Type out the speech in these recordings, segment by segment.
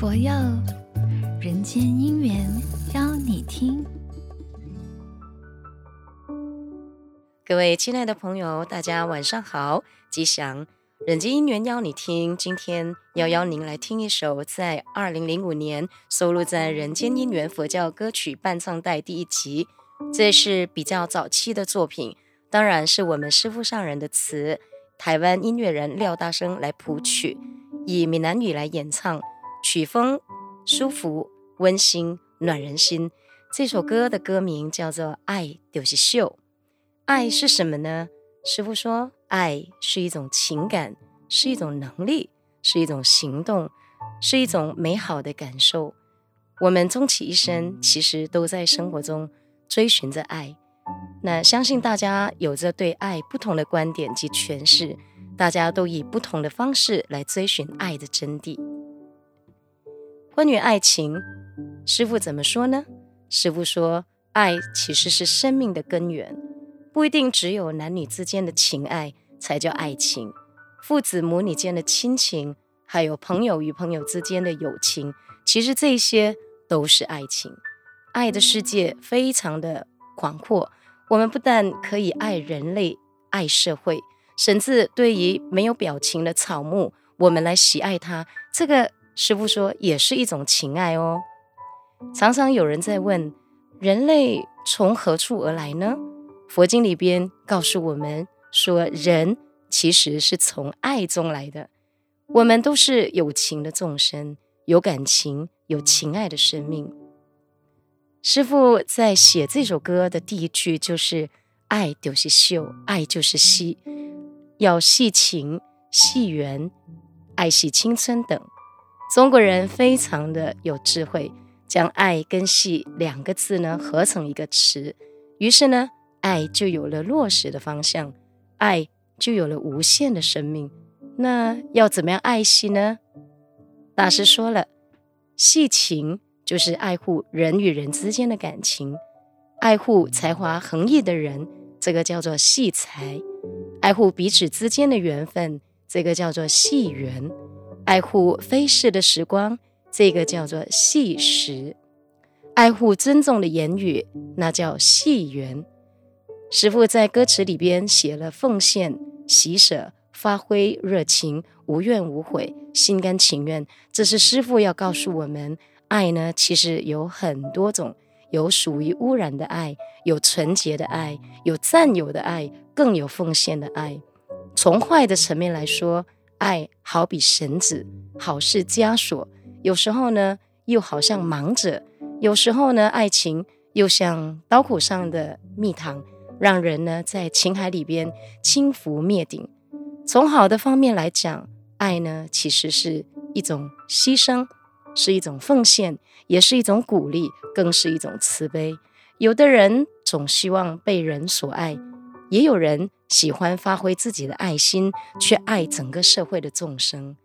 佛佑人间姻缘，邀你听。各位亲爱的朋友，大家晚上好，吉祥。人间姻缘邀你听，今天要邀您来听一首在二零零五年收录在《人间姻缘》佛教歌曲伴唱带第一集，这是比较早期的作品，当然是我们师父上人的词，台湾音乐人廖大生来谱曲，以闽南语来演唱，曲风舒服、温馨、暖人心。这首歌的歌名叫做《爱就是秀》，爱是什么呢？师傅说。爱是一种情感，是一种能力，是一种行动，是一种美好的感受。我们终其一生，其实都在生活中追寻着爱。那相信大家有着对爱不同的观点及诠释，大家都以不同的方式来追寻爱的真谛。关于爱情，师傅怎么说呢？师傅说，爱其实是生命的根源。不一定只有男女之间的情爱才叫爱情，父子母女间的亲情，还有朋友与朋友之间的友情，其实这些都是爱情。爱的世界非常的广阔，我们不但可以爱人类、爱社会，甚至对于没有表情的草木，我们来喜爱它，这个师父说也是一种情爱哦。常常有人在问：人类从何处而来呢？佛经里边告诉我们说，人其实是从爱中来的。我们都是有情的众生，有感情、有情爱的生命。师父在写这首歌的第一句就是“爱就是秀，爱就是戏”，要戏情、戏缘、爱惜青春等。中国人非常的有智慧，将“爱”跟“戏”两个字呢合成一个词，于是呢。爱就有了落实的方向，爱就有了无限的生命。那要怎么样爱惜呢？大师说了，戏情就是爱护人与人之间的感情，爱护才华横溢的人，这个叫做戏才；爱护彼此之间的缘分，这个叫做戏缘；爱护飞逝的时光，这个叫做戏时；爱护尊重的言语，那叫戏缘。师父在歌词里边写了奉献、喜舍、发挥热情、无怨无悔、心甘情愿。这是师父要告诉我们，爱呢，其实有很多种，有属于污染的爱，有纯洁的爱，有占有的爱，更有奉献的爱。从坏的层面来说，爱好比绳子，好似枷锁；有时候呢，又好像盲者；有时候呢，爱情又像刀口上的蜜糖。让人呢在情海里边轻浮灭顶。从好的方面来讲，爱呢其实是一种牺牲，是一种奉献，也是一种鼓励，更是一种慈悲。有的人总希望被人所爱，也有人喜欢发挥自己的爱心，去爱整个社会的众生。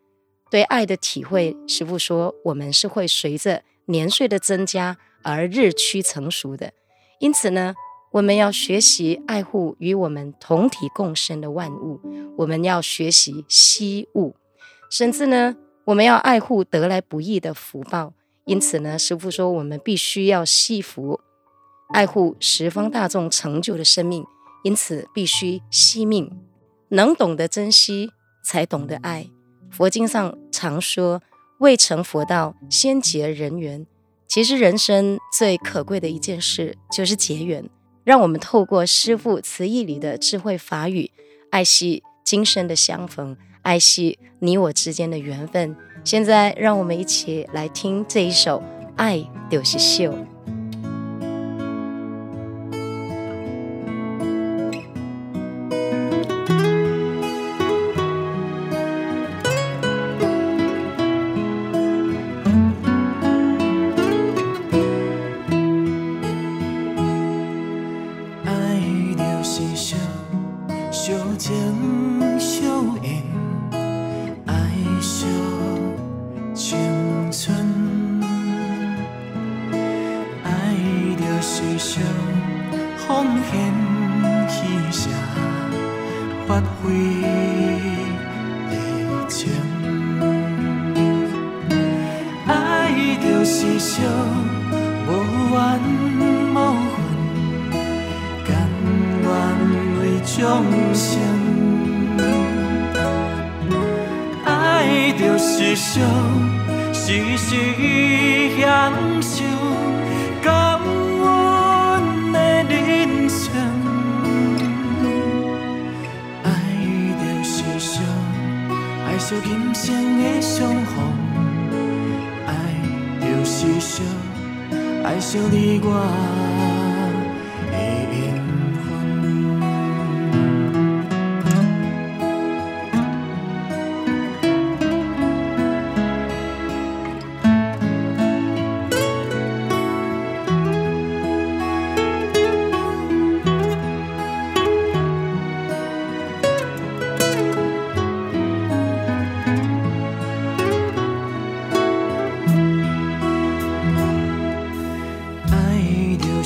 对爱的体会，师父说，我们是会随着年岁的增加而日趋成熟的。因此呢。我们要学习爱护与我们同体共生的万物，我们要学习惜物，甚至呢，我们要爱护得来不易的福报。因此呢，师父说，我们必须要惜福，爱护十方大众成就的生命。因此，必须惜命，能懂得珍惜，才懂得爱。佛经上常说，未成佛道，先结人缘。其实，人生最可贵的一件事就是结缘。让我们透过师父词义里的智慧法语，爱惜今生的相逢，爱惜你我之间的缘分。现在，让我们一起来听这一首《爱就是秀》。情相映，爱惜青春，爱着时常奉献牺牲，发挥热情。爱着时常无怨无恨，甘愿为众生。是伤，时时享受感恩的人生。爱就是伤，爱惜今生的相逢。是伤，爱惜你我。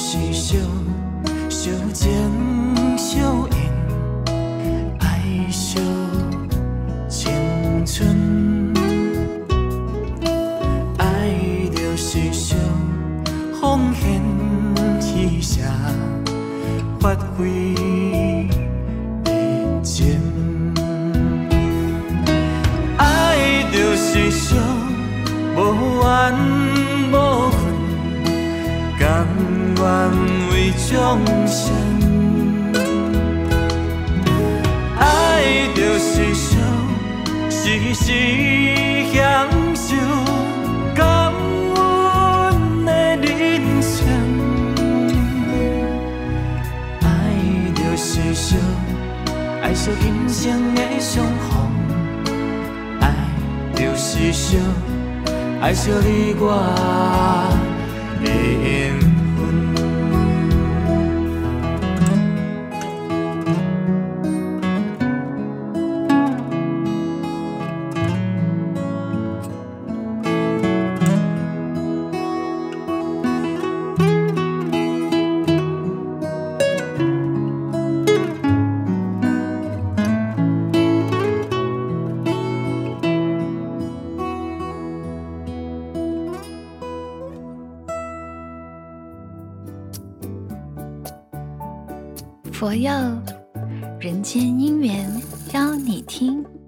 是小小情小缘，爱惜青春，爱着是小奉献一下，发挥。愿为众生。爱就是伤，时时享受感恩的人生。爱惜今生的相逢，爱就是伤，爱惜你我的佛佑人间姻缘邀你听。